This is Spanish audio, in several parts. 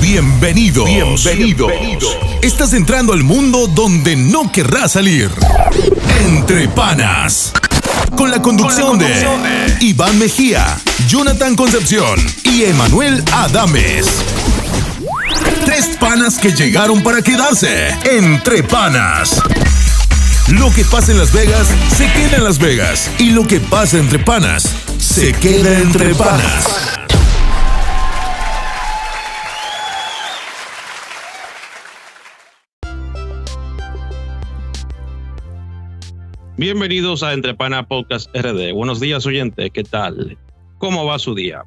Bienvenidos. Bienvenidos. Estás entrando al mundo donde no querrás salir. Entre panas. Con la conducción, de, Iván Mejía, Jonathan Concepción y Emanuel Adames. Tres panas que llegaron para quedarse. Entre panas. Lo que pasa en Las Vegas se queda en Las Vegas. Y lo que pasa entre panas se queda entre panas. Bienvenidos a Entrepana Podcast RD. Buenos días, oyentes. ¿Qué tal? ¿Cómo va su día?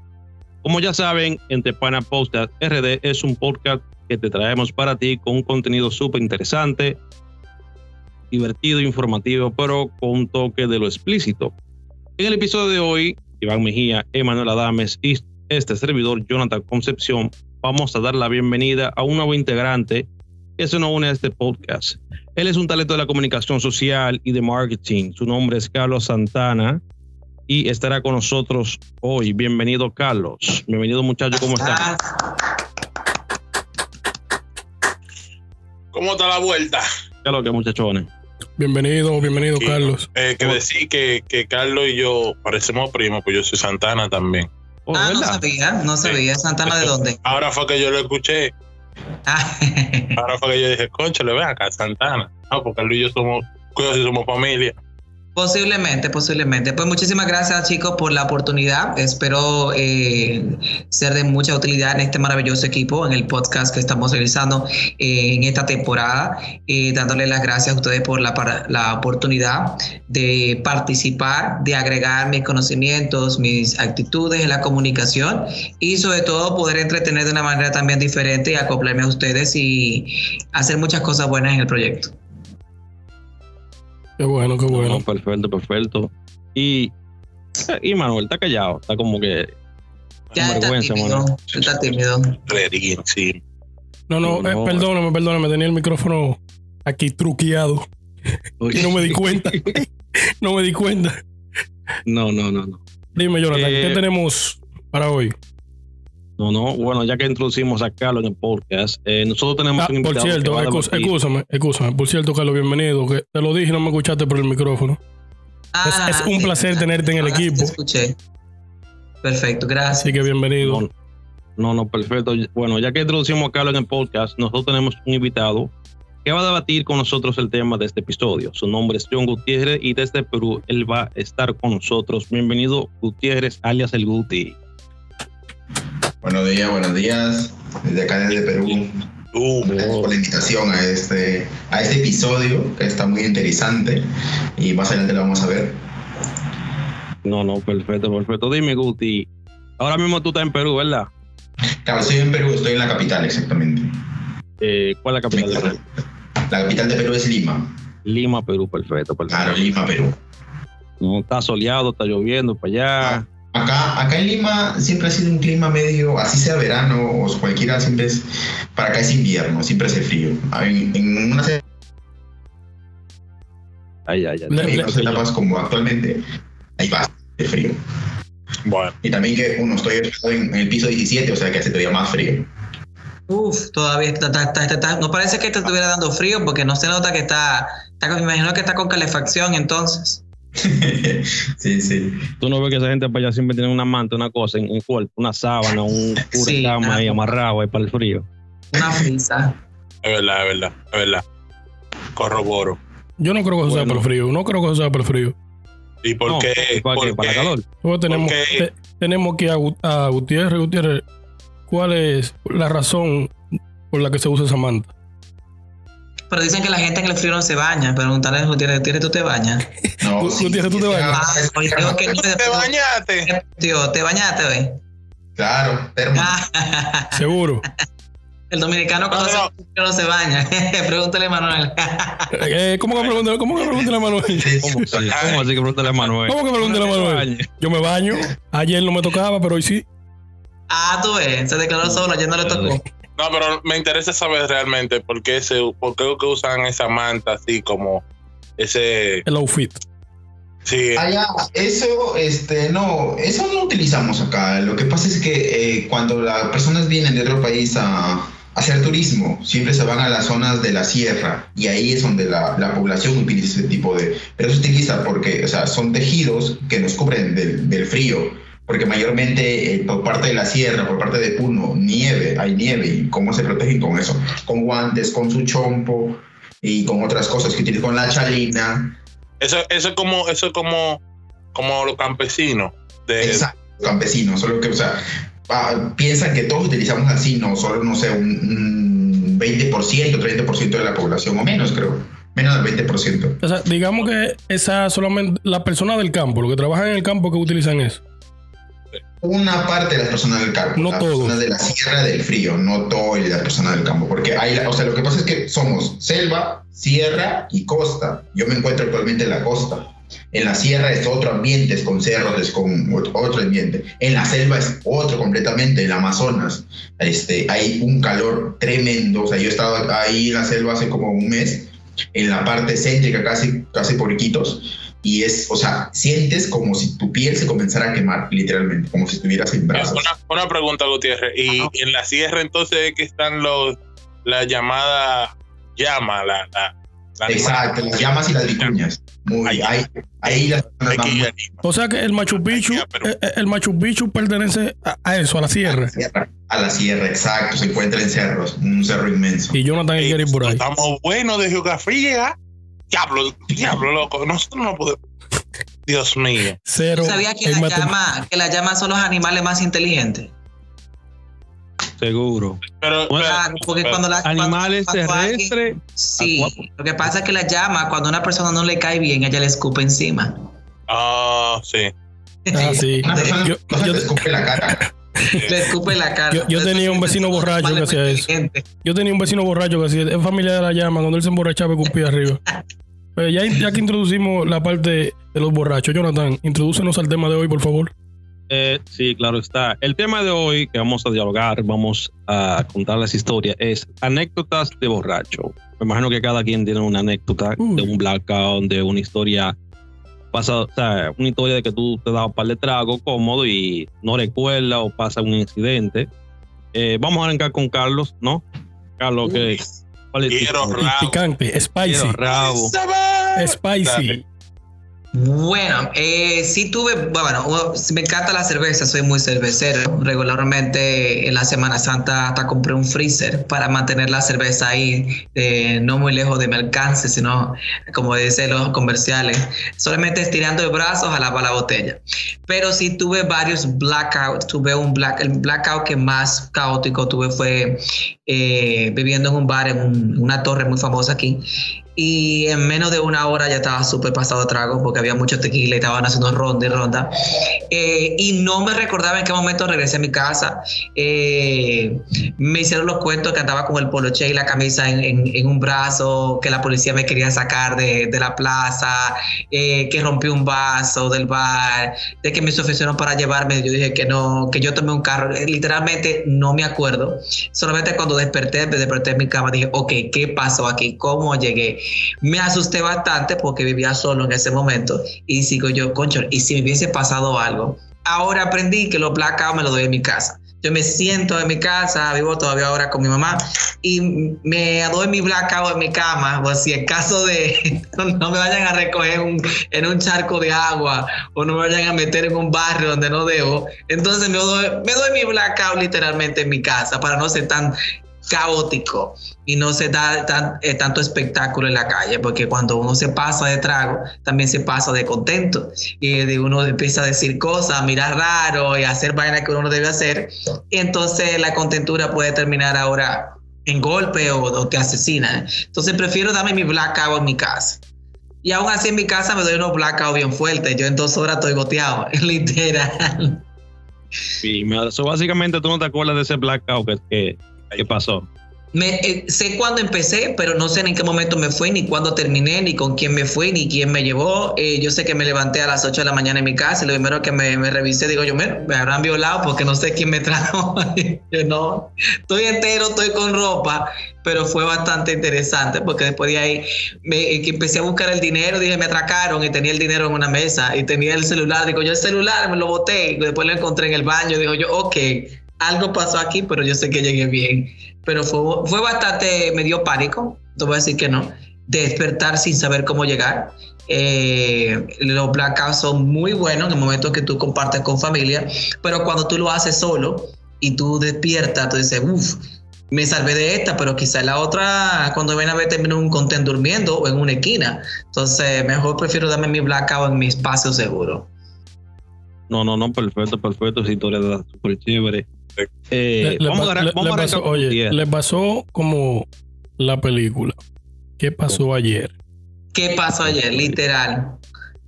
Como ya saben, Entrepana Podcast RD es un podcast que te traemos para ti con un contenido súper interesante, divertido, informativo, pero con un toque de lo explícito. En el episodio de hoy, Iván Mejía, Emanuel Adames y este servidor, Jonathan Concepción, vamos a dar la bienvenida a un nuevo integrante que se nos une a este podcast. Él es un talento de la comunicación social y de marketing. Su nombre es Carlos Santana y estará con nosotros hoy. Bienvenido, Carlos. Bienvenido, muchacho. ¿Cómo estás? ¿Cómo está la vuelta? ¿Qué es lo que, muchachones? Bienvenido, bienvenido, Carlos. Eh, que decir que, que, Carlos y yo parecemos primos, pues yo soy Santana también. Oh, ah, no sabía, no sabía. ¿Santana de dónde? Ahora fue que yo lo escuché. Ahora fue que yo dije, concha, le ve acá, Santana. No, porque Luis y yo somos, somos familia. Posiblemente, posiblemente. Pues muchísimas gracias chicos por la oportunidad. Espero eh, ser de mucha utilidad en este maravilloso equipo, en el podcast que estamos realizando eh, en esta temporada. Eh, dándole las gracias a ustedes por la, la oportunidad de participar, de agregar mis conocimientos, mis actitudes en la comunicación y sobre todo poder entretener de una manera también diferente y acoplarme a ustedes y hacer muchas cosas buenas en el proyecto. Qué bueno, qué bueno. perfecto, perfecto. Y, y Manuel está callado, está como que. Ya está vergüenza, tímido, Está tímido. Sí. No, no, eh, perdóname, perdóname, tenía el micrófono aquí truqueado. Y no me di cuenta. no me di cuenta. No, no, no, no. Dime, Jonathan, ¿qué eh, tenemos para hoy? No, no, bueno, ya que introducimos a Carlos en el podcast, eh, nosotros tenemos ah, un invitado. Por cierto, escúchame, escúchame, por cierto, Carlos, bienvenido, que te lo dije no me escuchaste por el micrófono. Ah, es, un placer tenerte en el equipo. Te escuché. Perfecto, gracias. Así que bienvenido. No, no, perfecto. Bueno, ya que introducimos a Carlos en el podcast, nosotros tenemos un invitado que va a debatir con nosotros el tema de este episodio. Su nombre es John Gutiérrez y desde Perú él va a estar con nosotros. Bienvenido, Gutiérrez, alias el Guti. Buenos días, buenos días. Desde acá, desde Perú. Uh, Gracias por la invitación a este, a este episodio que está muy interesante y más adelante lo vamos a ver. No, no, perfecto, perfecto. Dime, Guti, ahora mismo tú estás en Perú, ¿verdad? Claro, estoy en Perú, estoy en la capital exactamente. Eh, ¿Cuál es la capital de Perú? La capital de Perú es Lima. Lima, Perú, perfecto, perfecto. Claro, Lima, Perú. No, está soleado, está lloviendo para allá. Ah, Acá, acá en Lima siempre ha sido un clima medio, así sea verano o cualquiera, siempre es, para acá es invierno, siempre hace frío. En, en unas ay, ay, ay, etapas como actualmente, hay bastante frío. Bueno. Y también que uno estoy en, el piso 17, o sea que hace todavía más frío. Uf, todavía está, está, está, no parece que te estuviera dando frío porque no se nota que está, está me imagino que está con calefacción entonces. sí, sí. Tú no ves que esa gente para allá siempre tiene una manta, una cosa en un cuerpo, una sábana, un sí, cama ahí amarrado ahí para el frío. Una frisa. Es verdad, es verdad, es verdad. Corroboro. Yo no creo que eso sea por el frío, no creo que eso sea por el frío. ¿Y por qué? ¿Para, qué? ¿Para el calor? tenemos, tenemos que a, a Gutiérrez, Gutiérrez, ¿cuál es la razón por la que se usa esa manta? Pero dicen que la gente en el frío no se baña. Preguntarle a Gutiérrez, ¿tú te bañas? No, Gutiérrez, ¿tú te bañas? Ah, pues digo que no, ¿Te bañaste? Tío, ¿te bañaste hoy? Claro, termo. Seguro. El dominicano cuando no, no. no se baña. pregúntale a Manuel. eh, ¿Cómo que pregúntale, cómo que pregúntale a Manuel? ¿Cómo, ¿Cómo así que pregúntale a Manuel? ¿Cómo que pregúntale a Manuel? Yo me baño. Ayer no me tocaba, pero hoy sí. Ah, tú ves. Se declaró solo, ayer no le tocó. No, pero me interesa saber realmente por qué, se, por qué usan esa manta así como ese... El outfit. Sí. Allá, eso, este, no, eso no utilizamos acá. Lo que pasa es que eh, cuando las personas vienen de otro país a, hacer turismo, siempre se van a las zonas de la sierra y ahí es donde la, la población utiliza ese tipo de... Pero se utiliza porque, o sea, son tejidos que nos cubren del, del frío, porque mayormente eh, por parte de la sierra, por parte de Puno, nieve, hay nieve y cómo se protegen con eso, con guantes, con su chompo y con otras cosas que tienen con la chalina. Eso, eso es como, eso es como, como los campesinos. De... Exacto, campesinos, solo que, o sea, Ah, piensan que todos utilizamos así, no solo, no sé, un, 20%, 30% de la población o menos, creo. Menos del 20%. O sea, digamos que esa solamente la persona del campo, los que trabajan en el campo que utilizan eso. Una parte de las personas del campo, no las personas de la sierra del frío, no todas las personas del campo, porque hay, o sea, lo que pasa es que somos selva, sierra y costa. Yo me encuentro actualmente en la costa. En la sierra es otro ambiente, es con cerros, es con otro ambiente. En la selva es otro completamente, en el Amazonas. Este, hay un calor tremendo. O sea, yo estaba ahí en la selva hace como un mes, en la parte céntrica, casi, casi por Iquitos. Y es, o sea, sientes como si tu piel se comenzara a quemar, literalmente, como si estuvieras sin brazos. Una, pregunta, Gutiérrez. ¿Y en la sierra entonces que están los, la llamada llama, la, Exacto, las llamas y las vicuñas. Muy, ahí, ahí las, O sea que el Machu Picchu, eh, eh, el Machu Picchu pertenece a, eso, a la sierra. A la sierra, exacto. Se encuentra en cerros, un cerro inmenso. Y Jonathan quiere ir por ahí. Estamos buenos de geografía. Diablo, diablo, loco. Nosotros no podemos. Dios mío. Cero. ¿Sabía que la, llama, que la llama son los animales más inteligentes? Seguro. Pero, porque cuando la, animales terrestres. sí, lo que pasa es que la llama, cuando a una persona no le cae bien, ella le escupe encima. Ah, sí. Ah, sí. yo, le escupe la cara. Le escupe la cara. Yo, tenía un vecino borracho que hacía eso. Yo tenía un vecino borracho que hacía, es familia de la llama, cuando él se emborrachaba y escupía arriba. Pues ya, ya que introducimos la parte de los borrachos, Jonathan, introdúcenos al tema de hoy, por favor. Eh, sí, claro está. El tema de hoy que vamos a dialogar, vamos a contar las historias, es anécdotas de borracho. Me imagino que cada quien tiene una anécdota de un blackout, de una historia pasada, o sea, una historia de que tú te das un par de tragos cómodo y no recuerdas o pasa un incidente. Eh, vamos a arrancar con Carlos, ¿no? Carlos, que ¿cuál es Picante, spicy. Spicy. Bueno, eh, sí tuve, bueno, me encanta la cerveza, soy muy cervecero. Regularmente en la Semana Santa hasta compré un freezer para mantener la cerveza ahí, eh, no muy lejos de mi alcance, sino, como dicen los comerciales, solamente estirando el brazo a la botella. Pero sí tuve varios blackouts, tuve un black, el blackout que más caótico tuve fue eh, viviendo en un bar en una torre muy famosa aquí y en menos de una hora ya estaba súper pasado trago porque había mucho tequila y estaban haciendo ronda y ronda. Eh, y no me recordaba en qué momento regresé a mi casa. Eh, me hicieron los cuentos que andaba con el poloche y la camisa en, un brazo, que la policía me quería sacar de, la plaza, eh, que rompí un vaso del bar, de que me ofrecieron para llevarme. Yo dije que no, que yo tomé un carro. Literalmente no me acuerdo. Solamente cuando desperté, me desperté en mi cama, dije, ok, ¿qué pasó aquí? ¿Cómo llegué? Me asusté bastante porque vivía solo en ese momento y sigo yo, concho, y si me hubiese pasado algo. Ahora aprendí que los blackouts me los doy en mi casa. Yo me siento en mi casa, vivo todavía ahora con mi mamá y me doy mi blackout en mi cama, o si en caso de no me vayan a recoger en un charco de agua o no me vayan a meter en un barrio donde no debo, entonces me doy, me doy mi blackout literalmente en mi casa para no ser tan caótico y no se da eh, tanto espectáculo en la calle, porque cuando uno se pasa de trago, también se pasa de contento y de uno empieza a decir cosas, mirar raro y hacer vainas que uno no debe hacer, entonces la contentura puede terminar ahora en golpe o, te asesina. Entonces prefiero darme mi blackout en mi casa. Y aún así en mi casa me doy unos blackout bien fuertes. Yo en dos horas estoy goteado, literal. Sí, básicamente tú no te acuerdas de ese blackout que, ¿Qué pasó? Me, eh, sé cuándo empecé, pero no sé en qué momento me fui, ni cuándo terminé, ni con quién me fui, ni quién me llevó. Eh, yo sé que me levanté a las 8 de la mañana en mi casa y lo primero que me, me revisé, digo yo, me, habrán violado porque no sé quién me trajo. yo no, estoy entero, estoy con ropa, pero fue bastante interesante porque después de ahí me, eh, que empecé a buscar el dinero, dije, me atracaron y tenía el dinero en una mesa y tenía el celular. Digo, yo el celular me lo boté y después lo encontré en el baño. Digo yo, ok algo pasó aquí, pero yo sé que llegué bien. Pero fue, fue bastante, me dio pánico, te voy a decir que no, despertar sin saber cómo llegar. Eh, los blackouts son muy buenos en el momento que tú compartes con familia, pero cuando tú lo haces solo y tú despiertas, tú dices, uff, me salvé de esta, pero quizá la otra, cuando ven a ver, termino un content durmiendo o en una esquina. Entonces, mejor prefiero darme mi blackout en mi espacio seguro. No, no, no, perfecto, perfecto. Esa historia está súper chévere. Eh, le, vamos, a, pasó, Oye, le pasó como la película. ¿Qué pasó ayer? ¿Qué pasó ayer? Literal.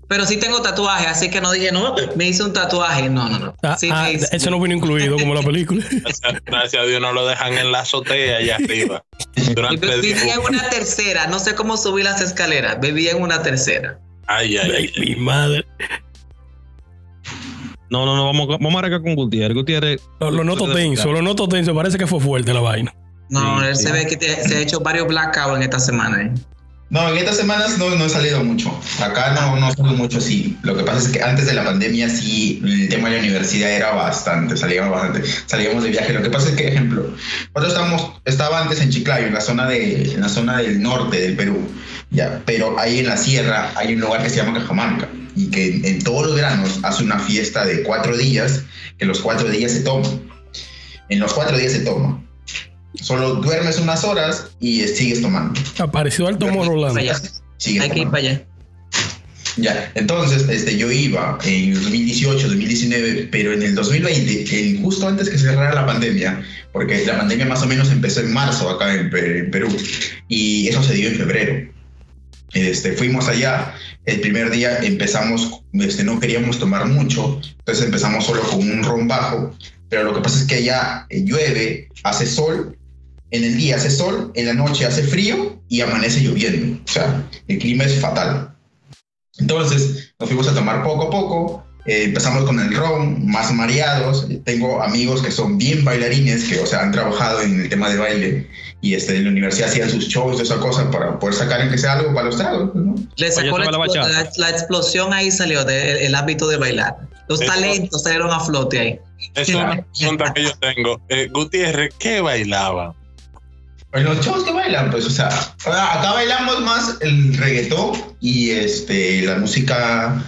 Pero sí tengo tatuaje, así que no dije, no, me hice un tatuaje. No, no, no. Ah, ah, eso no vino incluido como la película. Gracias, a Dios no lo dejan en la azotea allá arriba. Vivía en una tercera, no sé cómo subí las escaleras, vivía en una tercera. Ay, ay, ay. Mi madre. No, no, no, vamos, vamos a arrancar con Gutiérrez. Gutiérrez. Lo, noto tenso, lo noto tenso. Parece que fue fuerte la vaina. No, él se ve que se ha hecho varios blackouts en esta semana. ¿eh? No, en estas semanas no, no he salido mucho. Acá no, no salgo mucho, sí. Lo que pasa es que antes de la pandemia sí, el tema de la universidad era bastante, salíamos bastante, salíamos de viaje. Lo que pasa es que, ejemplo, nosotros estábamos, estaba antes en Chiclayo, en la zona de, en la zona del norte del Perú, ya, pero ahí en la sierra hay un lugar que se llama Cajamarca y que en, todos los veranos hace una fiesta de cuatro días, que los cuatro días se toma. En los cuatro días se toma. Solo duermes unas horas y sigues tomando. Apareció Alto Moro Hay que ir para allá. Ya, entonces este, yo iba en 2018, 2019, pero en el 2020, justo antes que cerrara la pandemia, porque la pandemia más o menos empezó en marzo acá en, en Perú, y eso se dio en febrero. Este, fuimos allá, el primer día empezamos, este, no queríamos tomar mucho, entonces empezamos solo con un ron bajo, pero lo que pasa es que allá eh, llueve, hace sol, en el día hace sol, en la noche hace frío y amanece lloviendo, o sea, el clima es fatal. Entonces nos fuimos a tomar poco a poco, eh, empezamos con el ron, más mareados. Tengo amigos que son bien bailarines, que, o sea, han trabajado en el tema de baile y este, en la universidad hacían sus shows de esa cosa para poder sacar en que sea algo para los tragos. ¿no? Le sacó la, la, explosión ahí salió del ámbito de bailar. Los talentos salieron a flote ahí. Esa es una pregunta que yo tengo. Eh, Gutiérrez, ¿qué bailaba? Pues los chavos que bailan, pues, o sea, acá bailamos más el reggaetón y este, la música.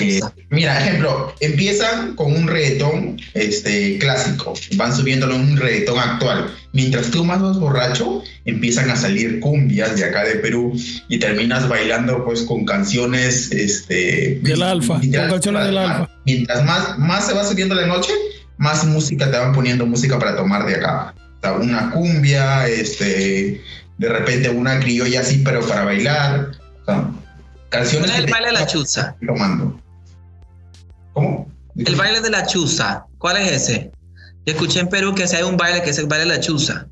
Eh, mira, ejemplo, empiezan con un reggaetón este, clásico, van subiéndolo a un reggaetón actual. Mientras tú más vas borracho, empiezan a salir cumbias de acá de Perú y terminas bailando pues con canciones este, del alfa, con canciones del alfa. Mientras más, más se va subiendo la noche, más música te van poniendo música para tomar de acá una cumbia, este, de repente una criolla así, pero para bailar. canciones. el baile de la chuza? Tomando. ¿Cómo? El baile de la chuza. ¿Cuál es ese? Yo escuché en Perú que hay un baile que es el baile de la chuza.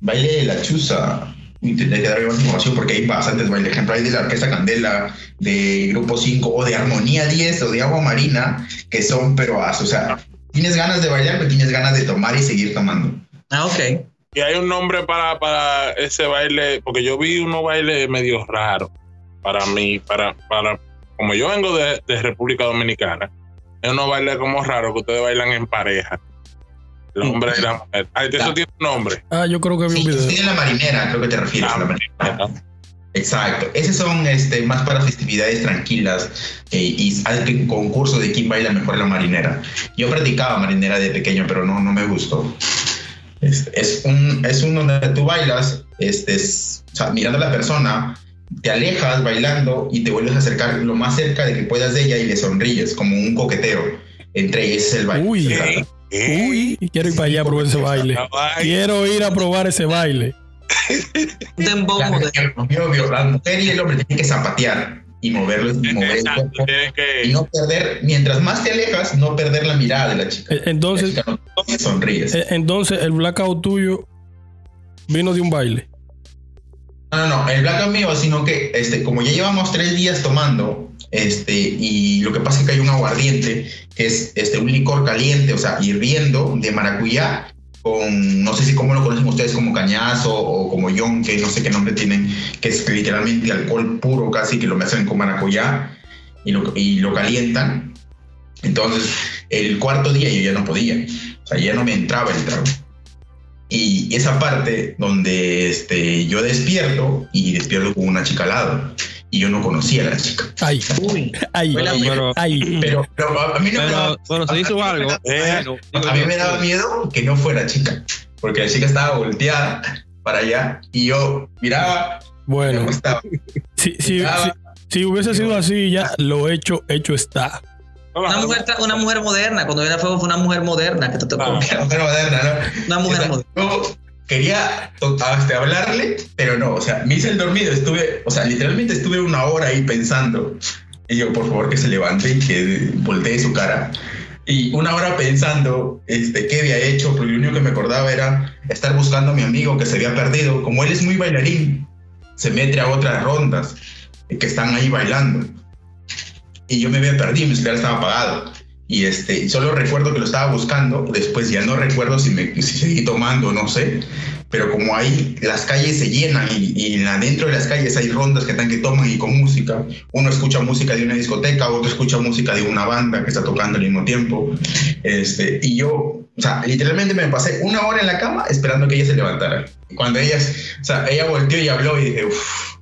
Baile de la chuza. Tendré que dar más información porque hay bastantes bailes. Ejemplo, hay de la Orquesta Candela, de Grupo 5 o de Armonía 10 o de Agua Marina, que son, pero, o sea, tienes ganas de bailar, pero tienes ganas de tomar y seguir tomando. Ah, ok. Y hay un nombre para, para ese baile, porque yo vi unos bailes medio raros para mí, para, para, como yo vengo de, de República Dominicana, es unos bailes como raros que ustedes bailan en pareja. El hombre y la mujer. Ah, eso tiene un nombre. Ah, yo creo que vi un video. Tiene la marinera, creo que te refieres a la marinera. Exacto. Esos son este, más para festividades tranquilas eh, y hay concurso de quién baila mejor la marinera. Yo practicaba marinera de pequeño, pero no, no me gustó. Es, un, es un donde tú bailas, este, mirando a la persona, te alejas bailando y te vuelves a acercar lo más cerca de que puedas de ella y le sonríes, como un coqueteo. Entre ellos es el baile. Uy, uy, quiero ir para allá a probar ese baile. Quiero ir a probar ese baile. la, mujer y el hombre tienen que zapatear y moverlo y mover y no perder, mientras más te alejas, no perder la mirada de la chica. Eh, entonces, sonríes. Eh, entonces el blackout tuyo vino de un baile. No, no, no, el blackout mío, sino que este, como ya llevamos tres días tomando, este, y lo que pasa es que hay un aguardiente, que es este, un licor caliente, o sea, hirviendo de maracuyá, con, no sé si cómo lo conocen ustedes, como cañazo o como yonque, no sé qué nombre tienen, que es literalmente alcohol puro casi, que lo mezclan con maracuyá y lo, y lo calientan. Entonces, el cuarto día yo ya no podía, o sea, ya no me entraba el trago. Y esa parte donde este, yo despierto y despierto con una chica. Y yo no conocía a la chica. Ay, uy, ay, pero, ay. Pero, a mí no me daba, bueno, se hizo algo. eh, a mí me daba miedo que no fuera chica. Porque la chica estaba volteada para allá y yo miraba. Bueno, cómo estaba. si, si, Miraba, si, si hubiese sido así, ya lo hecho, hecho está. Una mujer, una mujer moderna, cuando viene a fuego fue una mujer moderna que te tocó. Ah. Una mujer moderna, ¿no? Una mujer moderna. Quería to- a- este, hablarle, pero no, o sea, me hice el dormido, estuve, o sea, literalmente estuve una hora ahí pensando. Y yo, por favor, que se levante y que voltee su cara. Y una hora pensando este, qué había hecho, porque lo único que me acordaba era estar buscando a mi amigo que se había perdido. Como él es muy bailarín, se mete a otras rondas eh, que están ahí bailando. Y yo me había perdido, mi celular estaba apagado. Y este, solo recuerdo que lo estaba buscando, después ya no recuerdo si, me, si seguí tomando, no sé, pero como ahí las calles se llenan y, y la- dentro de las calles hay rondas que están que toman y con música, uno escucha música de una discoteca, otro escucha música de una banda que está tocando al mismo tiempo, este, y yo, o sea, literalmente me pasé una hora en la cama esperando que ella se levantara. Cuando ella, o sea, ella volteó y habló y dije, uff,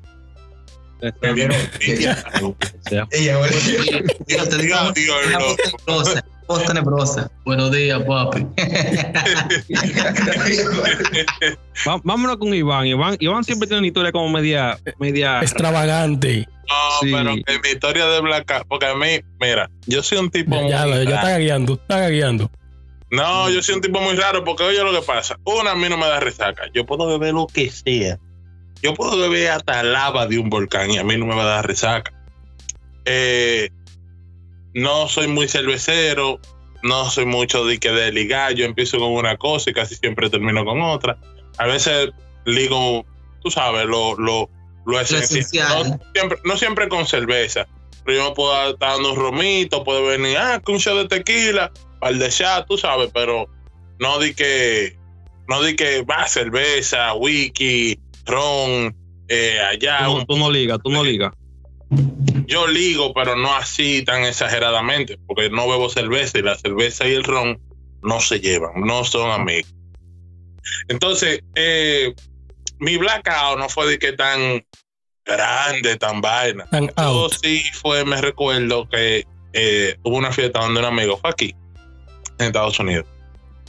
Buenos días, papi. vámonos con Iván. Iván. Iván siempre tiene una historia como media, media. Extravagante. No, Sí. pero que mi historia de Blackout, porque a mí, mira, yo soy un tipo Ya, muy ya, ya está guiando, está guiando. No, yo soy un tipo muy raro porque oye lo que pasa. Una, a mí no me da resaca. Yo puedo beber lo que sea. Yo puedo beber hasta lava de un volcán y a mí no me va a dar resaca. Eh, no soy muy cervecero. No soy mucho de que de ligar. Yo empiezo con una cosa y casi siempre termino con otra. A veces ligo, tú sabes, lo, lo, lo esencial. esencial. No, siempre, no siempre con cerveza. Pero yo me puedo estar dando un romito, puedo venir, ah, que un shot de tequila, par de chat, tú sabes, pero no di que, no di que va cerveza, wiki, ron, eh, allá. Tú, no- un- tú no ligas, tú no ligas. yo ligo, pero no así tan exageradamente, porque no bebo cerveza y la cerveza y el ron no se llevan, no son amigos. Entonces, eh, mi blackout no fue de que tan grande, tan vaina. Tan Yo sí fue, me recuerdo que eh, hubo una fiesta donde un amigo fue aquí, en Estados Unidos.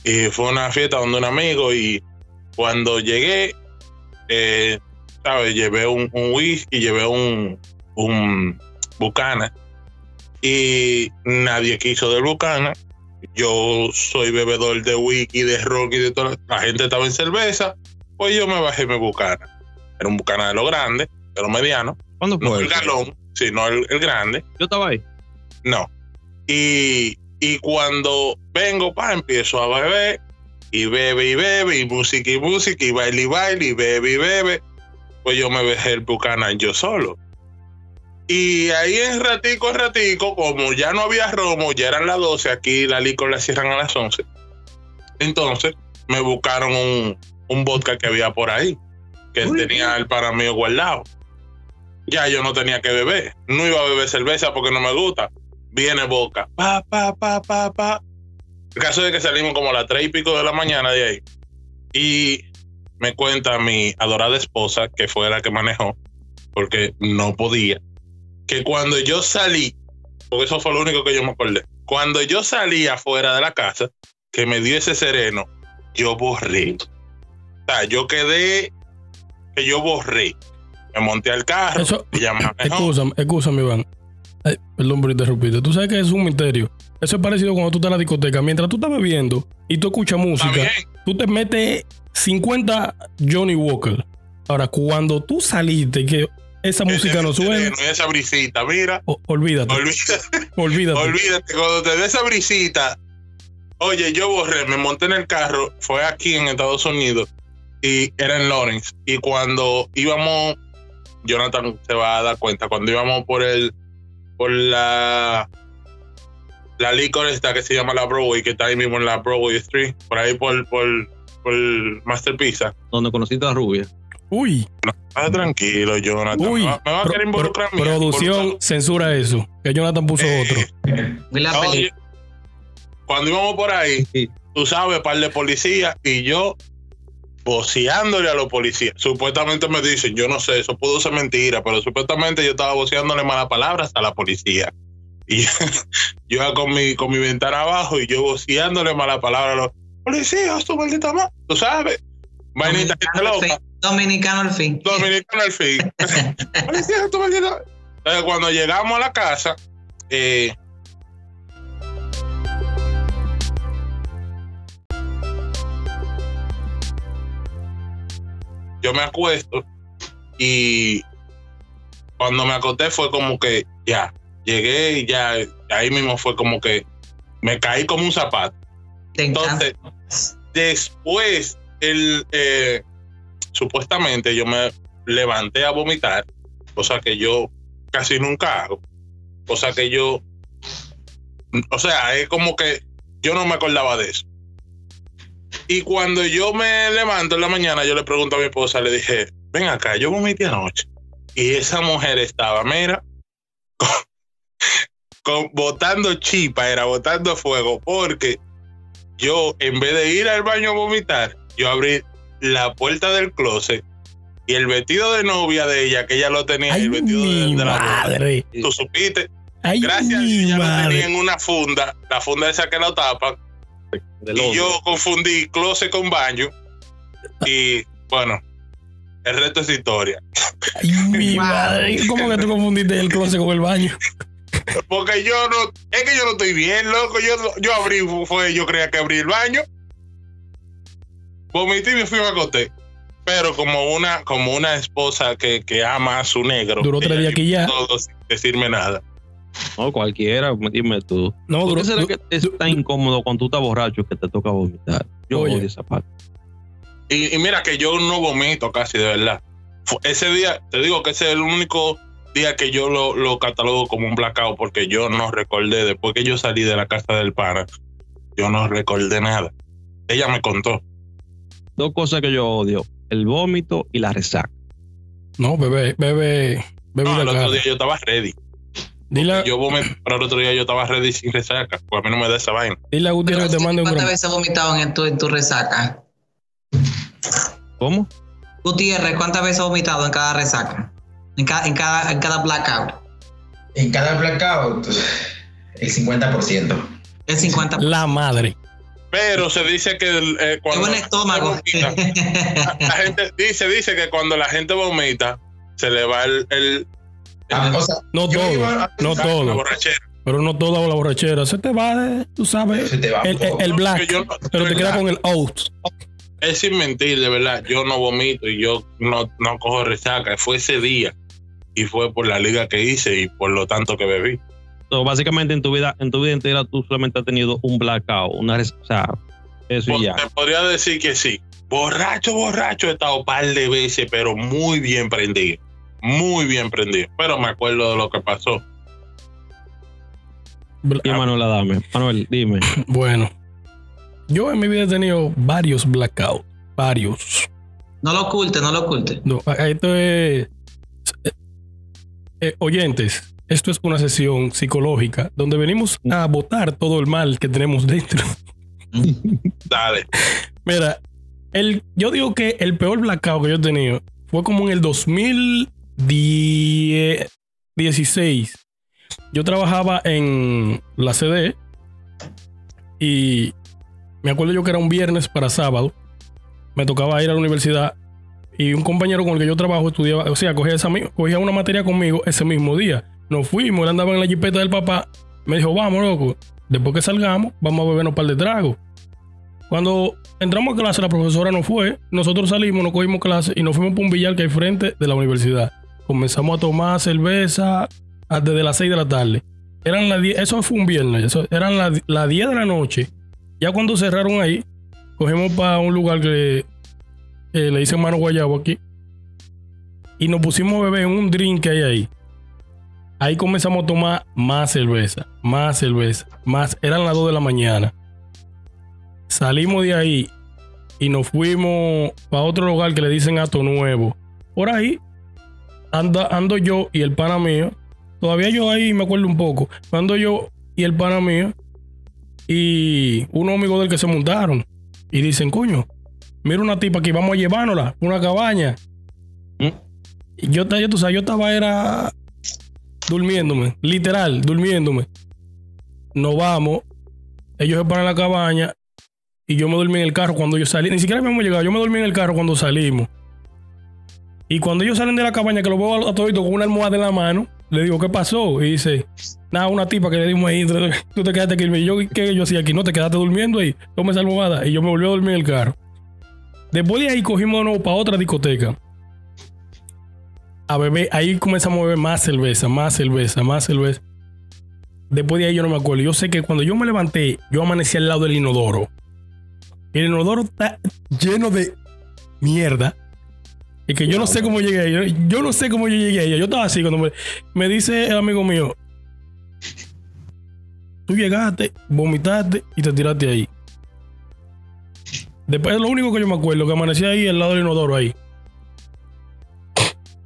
Y fue una fiesta donde un amigo y cuando llegué, eh, ¿sabes? Llevé un, un whisky, llevé un, un Bucana y nadie quiso del Bucana. Yo soy bebedor de whisky, de ron y de todo. La gente estaba en cerveza, pues yo me bajé mi Bucana. Era un Bucana de lo grande, de lo mediano. ¿Cuándo No el galón, sino el, el grande. Yo estaba ahí. No. Y, y cuando vengo, pa, empiezo a beber, y bebe y bebe, y música y música, y baile y baile, y bebe y bebe, pues yo me dejé el Buchanan yo solo. Y ahí en ratico, en ratico, como ya no había romo, ya eran las 12, aquí la licor la cierran a las 11. Entonces me buscaron un, un vodka que había por ahí, que Uy. tenía el para mí guardado. Ya yo no tenía que beber, no iba a beber cerveza porque no me gusta. Viene boca, pa, pa, pa, pa, pa. El caso es que salimos como a las tres y pico de la mañana de ahí. Y me cuenta mi adorada esposa, que fue la que manejó, porque no podía, que cuando yo salí, porque eso fue lo único que yo me acordé, cuando yo salí afuera de la casa, que me dio ese sereno, yo borré. O sea, yo quedé, que yo borré. Me monté al carro, Eso- ella manejó. Excúsame, excúsame, Iván. Ay, perdón por interrumpirte. Tú sabes que es un misterio. Eso es parecido cuando tú estás en la discoteca. Mientras tú estás bebiendo y tú escuchas música, tú te metes 50 Johnny Walker. Ahora, cuando tú saliste, que esa música no suena, esa brisita, mira, o- olvídate, olvídate. olvídate. Olvídate, cuando te dé esa brisita, oye, yo borré, me monté en el carro, fue aquí en Estados Unidos, y era en Lawrence. Y cuando íbamos, Jonathan se va a dar cuenta, cuando íbamos por el, por la, la licor esta que se llama la Broadway, que está ahí mismo en la Broadway Street, por ahí por, por, por Master Pizza. Donde conociste a Rubia. Uy. Ah, tranquilo, Jonathan. Uy. Me va, me va a querer involucrar a mí. producción, censura eso. Que Jonathan puso Eh, otro. La Oye, cuando íbamos por ahí, Sí. tú sabes, par de policías y yo voceándole a los policías. Supuestamente me dicen, yo no sé, eso pudo ser mentira, pero supuestamente yo estaba voceándole malas palabras a la policía. Y yo con mi, con mi ventana abajo y yo voceándole malas palabras a los policías, tu maldita madre. Tú sabes, vainita Dominicano al loca. fin. Dominicano al fin. Dominicano al fin. Policía, tu maldita madre. Entonces, cuando llegamos a la casa, eh, yo me acuesto y cuando me acosté fue como que ya, llegué y ya, ahí mismo fue como que me caí como un zapato. Te encanta. Entonces, después, el, eh, supuestamente yo me levanté a vomitar, cosa que yo casi nunca hago, cosa que yo, o sea, es como que yo no me acordaba de eso. Y cuando yo me levanto en la mañana, yo le pregunto a mi esposa, le dije, ven acá, yo vomité anoche. Y esa mujer estaba, mira, con, botando chipa, era botando fuego, porque yo, en vez de ir al baño a vomitar, yo abrí la puerta del closet y el vestido de novia de ella, que ella lo tenía, Ay, el vestido de, mi de la madre. tú supiste, Ay, gracias, mi ella lo tenía madre. en una funda, la funda esa que lo tapa, y yo confundí closet con baño y bueno, el resto es historia. Ay, mi madre. ¿Cómo que tú confundiste el closet con el baño? Porque yo no, es que yo no estoy bien, loco. Yo, yo abrí, fue, yo creía que abrí el baño. Vomité y me fui a acostar. Pero como una, como una esposa que, que ama a su negro. Duró tres días aquí ya. Todo sin decirme nada. No, cualquiera, dime tú. No, ¿Por qué será que es tan incómodo cuando tú estás borracho que te toca vomitar? Yo Oye. odio esa parte. Y, y mira que yo no vomito casi, de verdad. Ese día, te digo que ese es el único día que yo lo, lo catalogo como un blackout porque yo no recordé, después que yo salí de la casa del pana, yo no recordé nada. Ella me contó. Dos cosas que yo odio: el vómito y la resaca. No, bebé, bebé, bebé No, el otro día yo estaba ready. Dile, Yo vomité, pero el otro día yo estaba ready sin resaca. Pues a mí no me da esa vaina. dile a Gutiérrez que te mande un ¿Cuántas veces has vomitado en tu, en tu resaca? ¿Cómo? Gutiérrez, ¿cuántas veces has vomitado en cada resaca? En cada, en cada, en cada blackout. En cada blackout, el 50%. El 50%. La madre. Pero se dice que el, eh, Qué cuando la gente estómago. vomita, la gente dice, dice que cuando la gente vomita, se le va el, el- Ah, o sea, No todo, a no todo. Pero no toda la borrachera. Se te va, de- tú sabes. Se te va El, el, black. No- pero te queda con el out. Es sin mentir, de verdad. Yo no vomito y yo no, no cojo resaca. Fue ese día y fue por la liga que hice y por lo tanto que bebí. So, básicamente en tu vida, en tu vida entera, tú solamente has tenido un blackout, una o sea, eso y Pues, ya. Te podría decir que sí. Borracho, borracho, he estado un par de veces, pero muy bien prendido. Muy bien prendido. Pero me acuerdo de lo que pasó. Y Manuel Adame. Manuel, dime. Bueno, yo en mi vida he tenido varios blackouts. Varios. No lo oculte, no lo oculte. No, esto es. Eh, oyentes, esto es una sesión psicológica donde venimos a botar todo el mal que tenemos dentro. Dale. Mira, el, yo digo que el peor blackout que yo he tenido fue como en el 2016. Yo trabajaba en la CD y me acuerdo yo que era un viernes para sábado. Me tocaba ir a la universidad y un compañero con el que yo trabajo estudiaba, o sea, cogía, esa, cogía una materia conmigo ese mismo día. Nos fuimos, él andaba en la jipeta del papá. Me dijo, vamos, loco, después que salgamos, vamos a bebernos un par de tragos. Cuando entramos a clase, la profesora no fue. Nosotros salimos, nos cogimos clase y nos fuimos para un billar que hay frente de la universidad. Comenzamos a tomar cerveza desde las 6 de la tarde. Eran las 10, eso fue un viernes, eso, eran las las 10 de la noche. Ya cuando cerraron ahí, cogimos para un lugar que eh, le dicen mano guayabo aquí. Y nos pusimos a beber en un drink que hay ahí. Ahí comenzamos a tomar más cerveza, más cerveza, más. Eran las 2 de la mañana. Salimos de ahí y nos fuimos para otro lugar que le dicen Ato Nuevo. Por ahí anda, ando yo y el pana mío. Todavía yo ahí me acuerdo un poco. Ando yo y el pana mío y unos amigos del que se montaron y dicen, coño, mira una tipa que vamos a llevárnosla, una cabaña. ¿Mm? Y yo, yo, tú sabes, yo estaba era durmiéndome, literal, durmiéndome. Nos vamos, ellos se paran en la cabaña y yo me dormí en el carro cuando yo salí. Ni siquiera me hemos llegado, yo me dormí en el carro cuando salimos. Y cuando ellos salen de la cabaña, que lo veo a todito con una almohada en la mano, le digo, ¿qué pasó? Y dice, nada, una tipa que le dimos ahí, tú te quedaste aquí. Y yo, ¿qué yo hacía aquí? No, te quedaste durmiendo ahí, toma esa almohada. Y yo me volví a dormir en el carro. Después de ahí cogimos de nuevo para otra discoteca. A beber, ahí comenzamos a beber más cerveza, más cerveza, más cerveza. Después de ahí yo no me acuerdo. Yo sé que cuando yo me levanté, yo amanecí al lado del inodoro. El inodoro está lleno de mierda. Y que yo no sé cómo llegué ahí. Yo, no sé cómo yo llegué ahí. Yo estaba así cuando me, dice el amigo mío. Tú llegaste, vomitaste y te tiraste ahí. Después lo único que yo me acuerdo, que amanecí ahí al lado del inodoro ahí.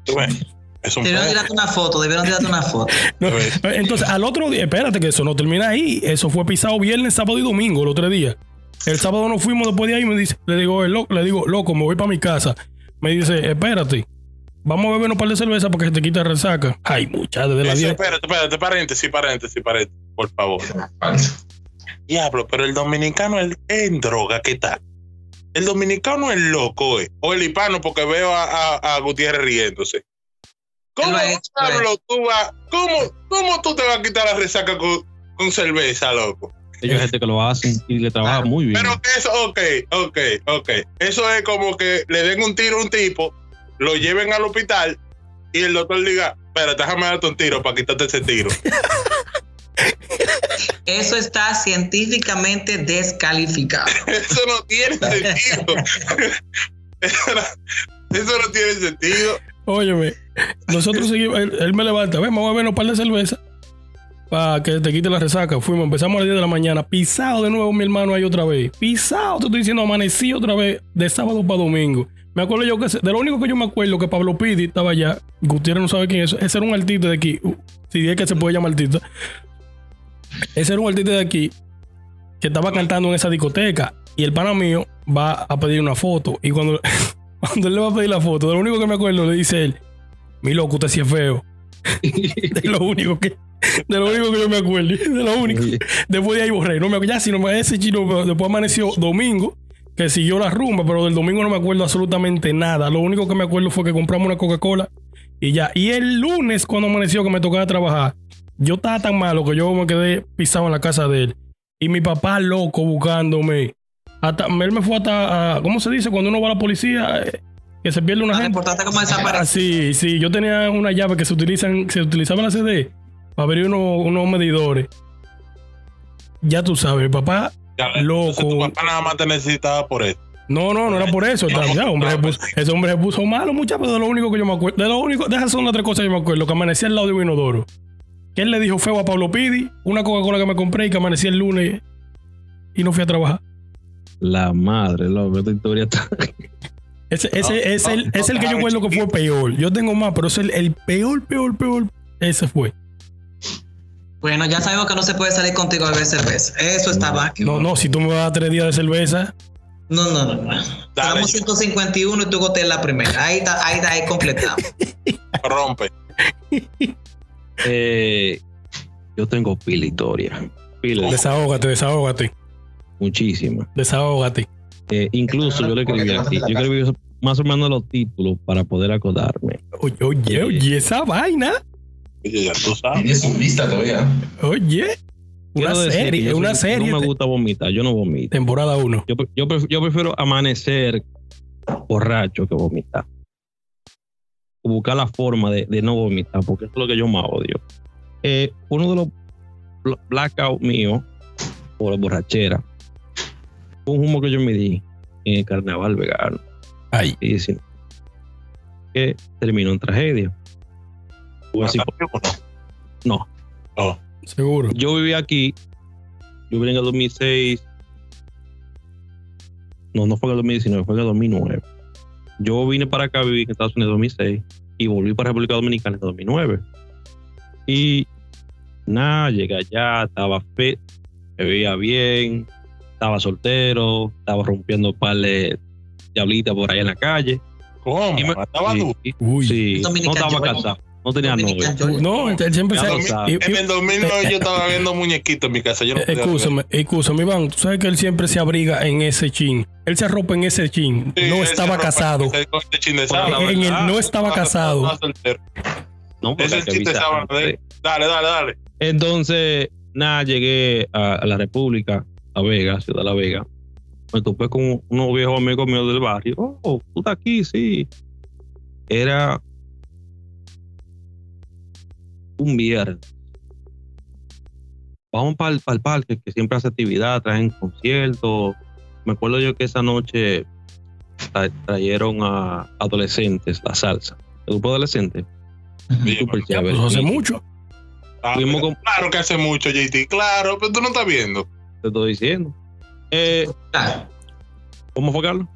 Debieron tirarte una foto, debieron tirarte una foto. entonces, al otro día, espérate que eso no termina ahí. Eso fue pisado viernes, sábado y domingo, el otro día. El sábado nos fuimos después de ahí me dice, le digo, le digo, loco, me voy para mi casa me dice, espérate, vamos a beber un par de cerveza porque se te quita resaca. Ay, muchachos, de la vida. Espérate, espérate, paréntesis, paréntesis, paréntesis, por favor. Diablo, pero el dominicano es en droga, ¿qué tal? El dominicano es loco, ¿eh? O el hispano, porque veo a, a, Gutiérrez riéndose. ¿Cómo, tú vas, cómo, ¿Cómo tú te vas a quitar la resaca con, con cerveza, loco? Hay gente que lo hacen y le trabaja muy bien. Pero que eso, ok, ok, ok. Eso es como que le den un tiro a un tipo, lo lleven al hospital y el doctor diga, espérate, déjame darte un tiro para quitarte ese tiro. Eso está científicamente descalificado. Eso no tiene sentido. eso, no, tiene sentido. Óyeme, nosotros seguimos, él, me levanta, ven, vamos a ver un par de cerveza para que te quite la resaca. Fuimos, empezamos a las 10 de la mañana. Pisado de nuevo mi hermano ahí otra vez. Pisado, te estoy diciendo, amanecí otra vez de sábado para domingo. Me acuerdo yo que de lo único que yo me acuerdo que Pablo Pidi estaba allá. Gutiérrez no sabe quién es. Ese era un artista de aquí. Uh, si es que se puede llamar artista. Ese era un artista de aquí que estaba cantando en esa discoteca. Y el pana mío va a pedir una foto. Y cuando, cuando él le va a pedir la foto, de lo único que me acuerdo, le dice él: Mi loco, usted sí es feo. de lo único que de lo único que yo me acuerdo. De lo único. Después de ahí borré. No me ya si no me ese chino. Después amaneció domingo. Que siguió la rumba. Pero del domingo no me acuerdo absolutamente nada. Lo único que me acuerdo fue que compramos una Coca-Cola. Y ya. Y el lunes, cuando amaneció que me tocaba trabajar. Yo estaba tan malo que yo me quedé pisado en la casa de él. Y mi papá loco buscándome. Hasta, él me fue hasta. ¿Cómo se dice? Cuando uno va a la policía. Eh, que se pierde una gente. importante como desaparece. Ah, sí, sí. Yo tenía una llave que se utilizan, se utilizaba en la CD para abrir unos, medidores. Ya tú sabes, papá, loco. Tu papá nada más te necesitaba por eso. No, no, no era por eso. hombre, ese hombre se puso malo, muchachos, de lo único que yo me acuerdo. De lo único, de esas son las tres cosas que yo me acuerdo. Que amanecía al lado de un inodoro. Que él le dijo feo a Pablo Pidi, una Coca-Cola que me compré y que amanecí el lunes y no fui a trabajar. La madre, loco, esta historia está. Ese, ese, es el, es el que yo recuerdo que fue peor. Yo tengo más, pero es el, el peor, peor, peor. Ese fue. Bueno, ya sabemos que no se puede salir contigo a beber cerveza. Eso está mal. No, no, si tú me vas a dar tres días de cerveza. No, no, no. no. Damos 151 y tú goteas la primera. Ahí está, ahí está, ahí completado. Rompe. Eh, yo tengo pila historia. Desahógate, desahógate. Muchísima. Desahógate. Eh, incluso yo le escribí aquí. Yo escribí más o menos los títulos para poder acordarme. Oye, oye, oye, esa vaina. Ya tú sabes. Tienes su lista todavía. Oye. Una serie, una serie. No me gusta vomitar, yo no vomito. Temporada 1. Yo, yo, prefiero amanecer borracho que vomitar. Buscar la forma de, de, no vomitar, porque eso es lo que yo más odio. Eh, uno de los blackouts míos, por borrachera, fue un humo que yo me di en el carnaval vegano. Ay. Y que terminó en tragedia. Así por- no, Seguro. yo viví aquí, yo vine en el 2006. No, no fue en el 2019, fue en el 2009. Yo vine para acá, viví en Estados Unidos en 2006 y volví para República Dominicana en 2009. Y nada, llegué allá, estaba fit, me veía bien, estaba soltero, estaba rompiendo par de diablitas por ahí en la calle. ¿Cómo? Y me- ¿Estaba sí, Uy. sí, no estaba casado, no tenía Joy. No, él, siempre se. En el 2009 yo estaba viendo muñequitos en mi casa. Yo no Eh, Escúchame, escúchame, Iván. Tú sabes que él siempre se abriga en ese chin. Él se arropa en ese chin. Sí, no estaba casado. este sábana. En el no estaba casado. No, hay que chin de sábana. de- Dale, dale, dale. Entonces, nada, llegué a, a la República, a Vega, Ciudad de La Vega. Me topé con unos viejos amigos míos del barrio. Oh, tú estás aquí, sí. Era un viernes. Vamos para el, parque, que siempre hace actividad, traen conciertos. Me acuerdo yo que esa noche tra- trajeron a adolescentes la salsa. El grupo adolescente. Bien, Súper Ya, chévere. pues hace mucho. Ah, fuimos pero con- Claro que hace mucho, JT. Claro, pero tú no estás viendo. Te estoy diciendo. Eh, Ah, ¿Cómo fue, Carlos?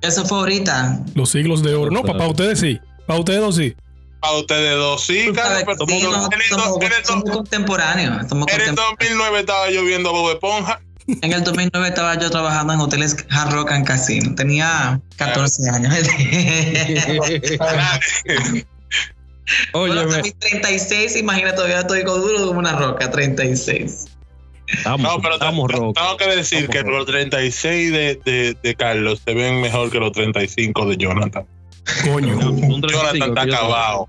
Eso fue ahorita. Los siglos de oro. No, para ustedes sí. Para ustedes dos sí. A ustedes dos, sí, pero en el somos, en el do- somos contemporáneos. somos en el contemporáneos. 2009 estaba yo viendo Bob Esponja. En el 2009 estaba yo trabajando en hoteles Hard Rock and Casino. Tenía 14 años. Oye, Bueno, me- a mis 36, imagínate, todavía estoy con duro como una roca, 36. estamos, No, pero estamos te- rock. tengo que decir Estamos que rock. los 36 de, de, de Carlos se ven mejor que los 35 de Jonathan. Coño, Un 35, Jonathan está acabado.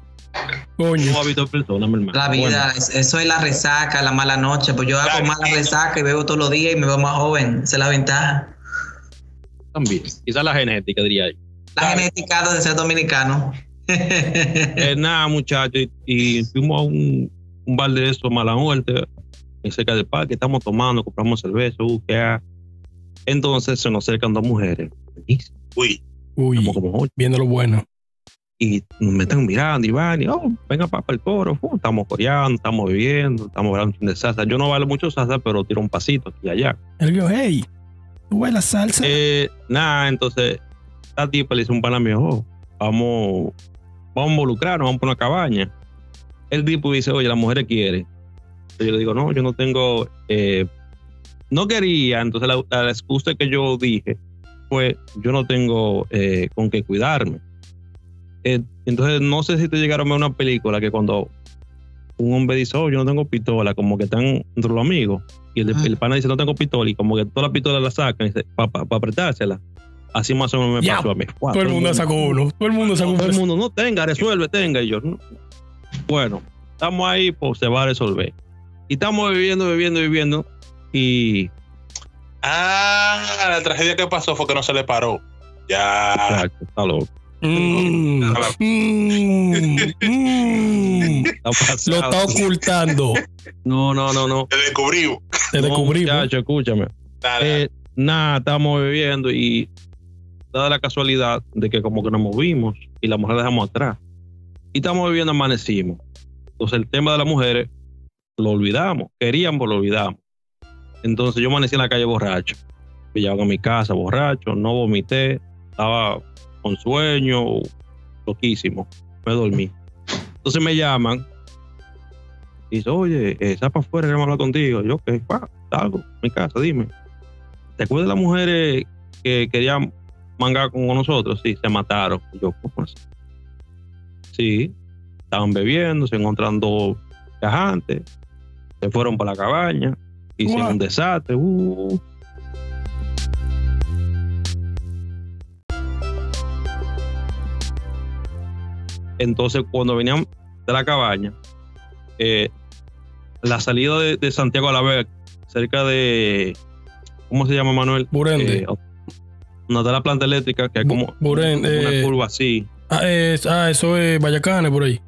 coño. No ha visto personas, mi hermano. La vida, es- eso es la resaca, la mala noche. Pues yo hago Claro. mala resaca y bebo todos los días y me veo más joven. Esa es la ventaja. También. Quizás la genética, diría yo. La Claro. genética de ser dominicano. Eh, nada, muchachos, y, y fuimos a un, un bar de eso, mala muerte, en cerca del parque, estamos tomando, compramos cerveza, uh. Entonces se nos acercan dos mujeres, Uy, Uy, como, viendo lo bueno. y me están mirando y van, y oh, venga para el coro, uh, estamos coreando, estamos bebiendo, estamos hablando de salsa. Yo no bailo mucho salsa, pero tiro un pasito aquí y allá. Él dijo, hey, ¿tú bailas salsa? Eh, nada, entonces, esta tipa le dice a un pana mío, oh, vamos, vamos a involucrarnos, vamos por una cabaña. El tipo dice, oye, las mujeres quieren. Entonces yo le digo, no, yo no tengo, eh, no quería. Entonces la, la excusa que yo dije fue, yo no tengo eh, con qué cuidarme. Eh, entonces no sé si te llegaron a ver una película que cuando un hombre dice, oh, yo no tengo pistola, como que están entre los amigos. Y el, Ah. el pana dice, no tengo pistola, y como que todas las pistolas la sacan para apretársela. Así más o menos me Ya, pasó a mí. Wow, todo el mundo sacó uno. Todo el mundo sacó todo el uno. mundo, no tenga, resuelve, tenga. Y yo, no. bueno, estamos ahí, pues se va a resolver. Y estamos viviendo, viviendo, viviendo. Y Ah, la tragedia que pasó fue que no se le paró. Ya. Exacto, está loco. Mm, mm, mm. Lo está ocultando. No, no, no, no. Te descubrimos. Te No, descubrimos. muchacho, escúchame. Eh, nada, estamos viviendo y dada la casualidad de que como que nos movimos y la mujer la dejamos atrás. Y estamos viviendo, amanecimos. Entonces el tema de las mujeres lo olvidamos. Queríamos, lo olvidamos. Entonces yo amanecí en la calle borracho. Me llevaban a mi casa borracho, no vomité, estaba con sueño, loquísimo. Me dormí. Entonces me llaman y dice, oye, sal para afuera, queremos hablar contigo. Yo, ¿qué? Pa, salgo, mi casa, dime. ¿Te acuerdas de las mujeres que querían mangar con nosotros? Sí, se mataron. Yo, ¿cómo así? Sí, estaban bebiendo, se encontraron dos viajantes, se fueron para la cabaña, hicieron un desastre. uh. Entonces, cuando venían de la cabaña, eh, la salida de, de Santiago a la Vega, cerca de, ¿cómo se llama Manuel? Burende. Eh, está la planta eléctrica, que es como, Burende, como una eh, curva así. Ah, es- ah, eso es Vallacanes por ahí.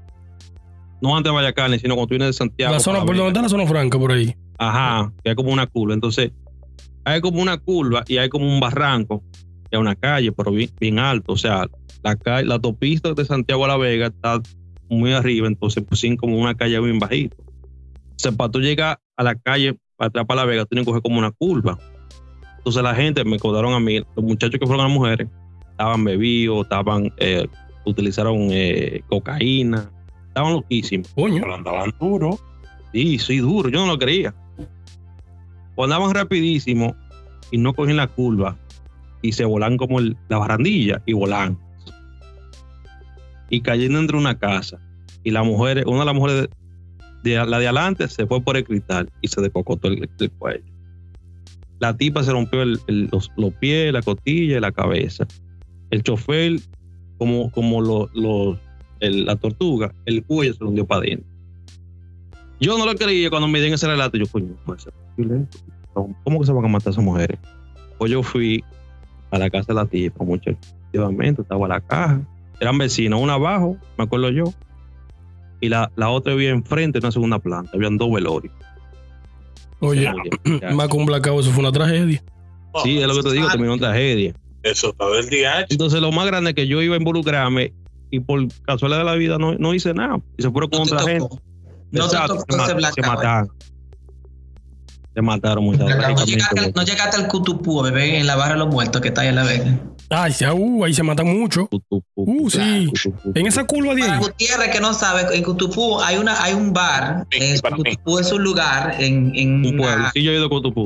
No antes de Vallacane, sino cuando tú vienes de Santiago. La zona, por donde está la zona franca por ahí. Ajá, que hay como una curva. Entonces, hay como una curva y hay como un barranco. es una calle, pero bien, bien alto. O sea, la, calle, la autopista de Santiago a La Vega está muy arriba, entonces pues sin como una calle bien bajita. O sea, para tú llegar a la calle, para atrás para La Vega, tienes que coger como una curva. Entonces la gente me contaron a mí, los muchachos que fueron las mujeres, estaban bebidos, estaban, eh, utilizaron eh, cocaína, estaban loquísimos. Coño. Pero andaban duro. Sí, sí, duro, yo no lo creía. O andaban rapidísimo y no cogían la curva y se volan como la barandilla y volan. Y cayendo entre una casa. Y la mujer, una de las mujeres de, la de adelante se fue por el cristal y se descocotó el, cuello. La tipa se rompió los, los, pies, la costilla y la cabeza. El chofer, como, como lo, la tortuga, el cuello se hundió para adentro. Yo no lo creía cuando me dieron ese relato. Yo, coño, ¿cómo que se van a matar esas mujeres? Pues yo fui a la casa de la tipa, mucho efectivamente, estaba la caja. Eran vecinos, una abajo, me acuerdo yo, y la, la otra vivía enfrente en una segunda planta. Habían dos velorios. Oye, más con un blackout, eso fue una tragedia. Sí, es lo que te digo, terminó en tragedia. Eso está del día. Entonces, lo más grande es que yo iba a involucrarme y por casualidad de la vida no, no hice nada. Y se fueron con otra gente. No Exacto, se, se mataron. Se mataron muchas no, llegaste, no llegaste al Cutupú, bebé, en la barra de los muertos que está ahí en la Vega. Ay, ya, uh, ahí se matan mucho. Uh, sí. En esa curva de ahí. Gutiérrez que no sabe, en Cutupú hay una, hay un bar. Sí, Cutupú es un lugar en, en un pueblo. Sí, yo he ido a Cutupú.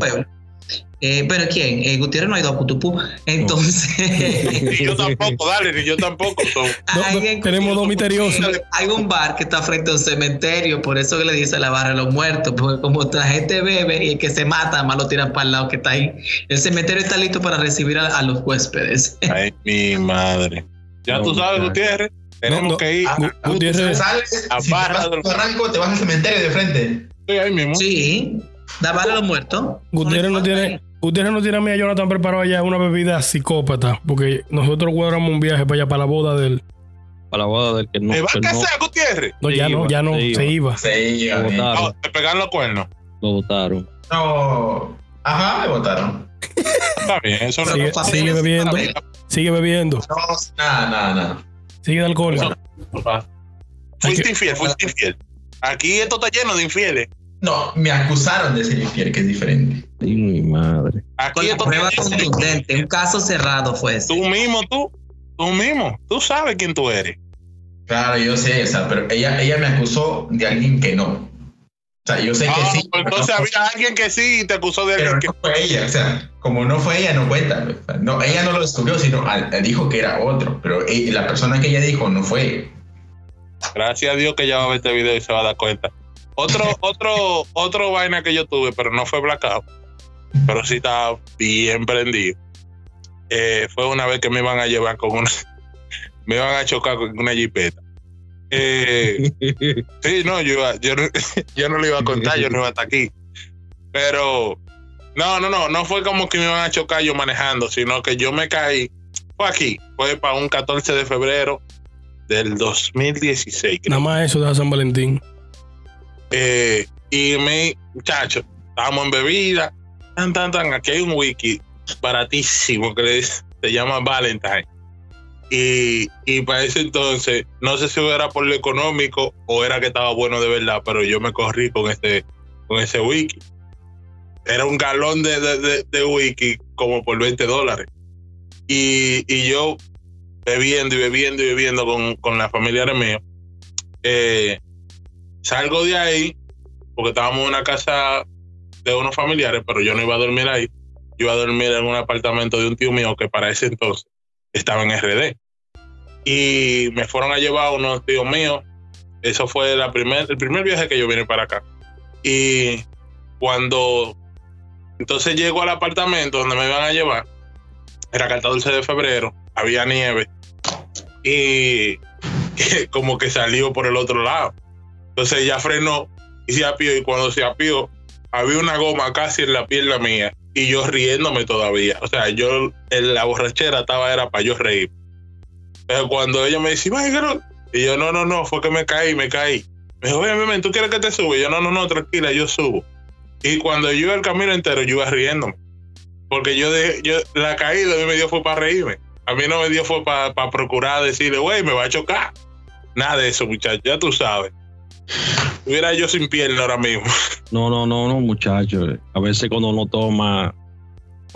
Eh, pero ¿quién? Eh, Gutiérrez no ha ido a Cutupú. Entonces. yo tampoco, dale, ni yo tampoco. tenemos dos misteriosos. Hay un bar que está frente a un cementerio, por eso que le dice la barra de los muertos, porque como la gente bebe y el que se mata, más lo tiran para el lado que está ahí. El cementerio está listo para recibir a, los huéspedes. Ay, mi madre. Ya tú sabes, Gutiérrez. Tenemos que ir. a, Gutiérrez. Sales, a barra de los... te vas al cementerio de frente. Sí, ahí mismo. Sí. Da a los muertos. Gutiérrez no tiene, Gutiérrez no tiene a mí a Jonathan preparado allá una bebida psicópata, porque nosotros cuadramos un viaje para allá, para la boda del. Para la boda del que no. ¿Me va a casar, Gutiérrez? No, ya no, ya no, se iba. Se iba. Lo votaron. te pegaron los cuernos. Lo votaron. No. Ajá, me votaron. Está bien, eso no sigue, sigue bebiendo. Sigue bebiendo. No, nada, nada, nada. Sigue de alcohol. fuiste infiel, fuiste infiel. Aquí esto está lleno de infieles. No, me acusaron de ser infiel, que es diferente. Ay, mi madre. Aquí Con prueba contundente, un caso cerrado fue ese. Tú mismo, tú, tú mismo, tú sabes quién tú eres. Claro, yo sé, esa, pero ella, ella me acusó de alguien que no. O sea, yo sé que ah, sí. Pues entonces había alguien que sí y te acusó de alguien que no fue ella. O sea, como no fue ella, no cuenta. no, ella no lo descubrió, sino dijo que era otro. Pero la persona que ella dijo no fue. Gracias a Dios que ya va a ver este video y se va a dar cuenta. Otro, otro, otro vaina que yo tuve, pero no fue blackout, pero sí estaba bien prendido. Eh, fue una vez que me iban a llevar con una, me iban a chocar con una jipeta. Eh, sí, no, yo, yo, yo no lo iba a contar, yo no iba hasta aquí. Pero no, no, no, no fue como que me iban a chocar yo manejando, sino que yo me caí. Fue aquí, fue para un 14 de febrero del 2016. Nada más eso de San Valentín. Eh, y me, muchachos, estábamos en bebida, tan, tan, tan, aquí hay un wiki baratísimo que se llama Valentine. Y, y para ese entonces, no sé si era por lo económico o era que estaba bueno de verdad, pero yo me corrí con este, con ese wiki. Era un galón de, de, wiki como por 20 dólares. Y, y, yo bebiendo y bebiendo y bebiendo con, con la familiares. Eh, Salgo de ahí, porque estábamos en una casa de unos familiares, pero yo no iba a dormir ahí. Yo iba a dormir en un apartamento de un tío mío que para ese entonces estaba en RD. Y me fueron a llevar unos tíos míos. Eso fue la primer, el primer viaje que yo vine para acá. Y cuando entonces llego al apartamento donde me iban a llevar, era el 14 de febrero, había nieve y como que salió por el otro lado. Entonces ella frenó y se apió y cuando se apió había una goma casi en la pierna mía y yo riéndome todavía. O sea, yo la borrachera estaba era para yo reír. Pero cuando ella me dice, y yo no, no, no, fue que me caí, me caí. Me dijo, oye, ¿tú quieres que te suba? Y yo no, no, no, tranquila, yo subo. Y cuando yo iba el camino entero, yo iba riéndome. Porque yo, de, yo la caída a mí me dio fue para reírme. A mí no me dio fue para procurar decirle, güey, me va a chocar. Nada de eso, muchachos, ya tú sabes. Hubiera yo sin pierna ahora mismo. No, no, no, no, muchachos. A veces cuando uno toma,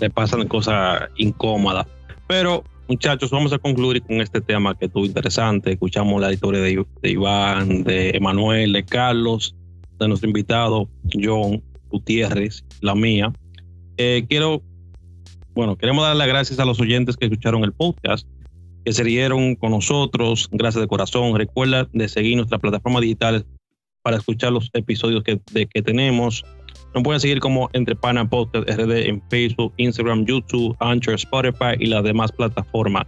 le pasan cosas incómodas. Pero, muchachos, vamos a concluir con este tema que estuvo interesante. Escuchamos la historia de, de Iván, de Emanuel, de Carlos, de nuestro invitado, John Gutiérrez, la mía. Eh, quiero, bueno, queremos dar las gracias a los oyentes que escucharon el podcast, que se rieron con nosotros. Gracias de corazón. Recuerda de seguir nuestras plataformas digitales para escuchar los episodios que, que tenemos. Nos pueden seguir como Entre Pana Podcast RD en Facebook, Instagram, YouTube, Anchor, Spotify y las demás plataformas.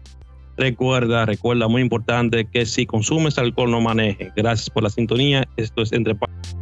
Recuerda, recuerda, muy importante que si consumes alcohol no maneje. Gracias por la sintonía. Esto es Entre Pana.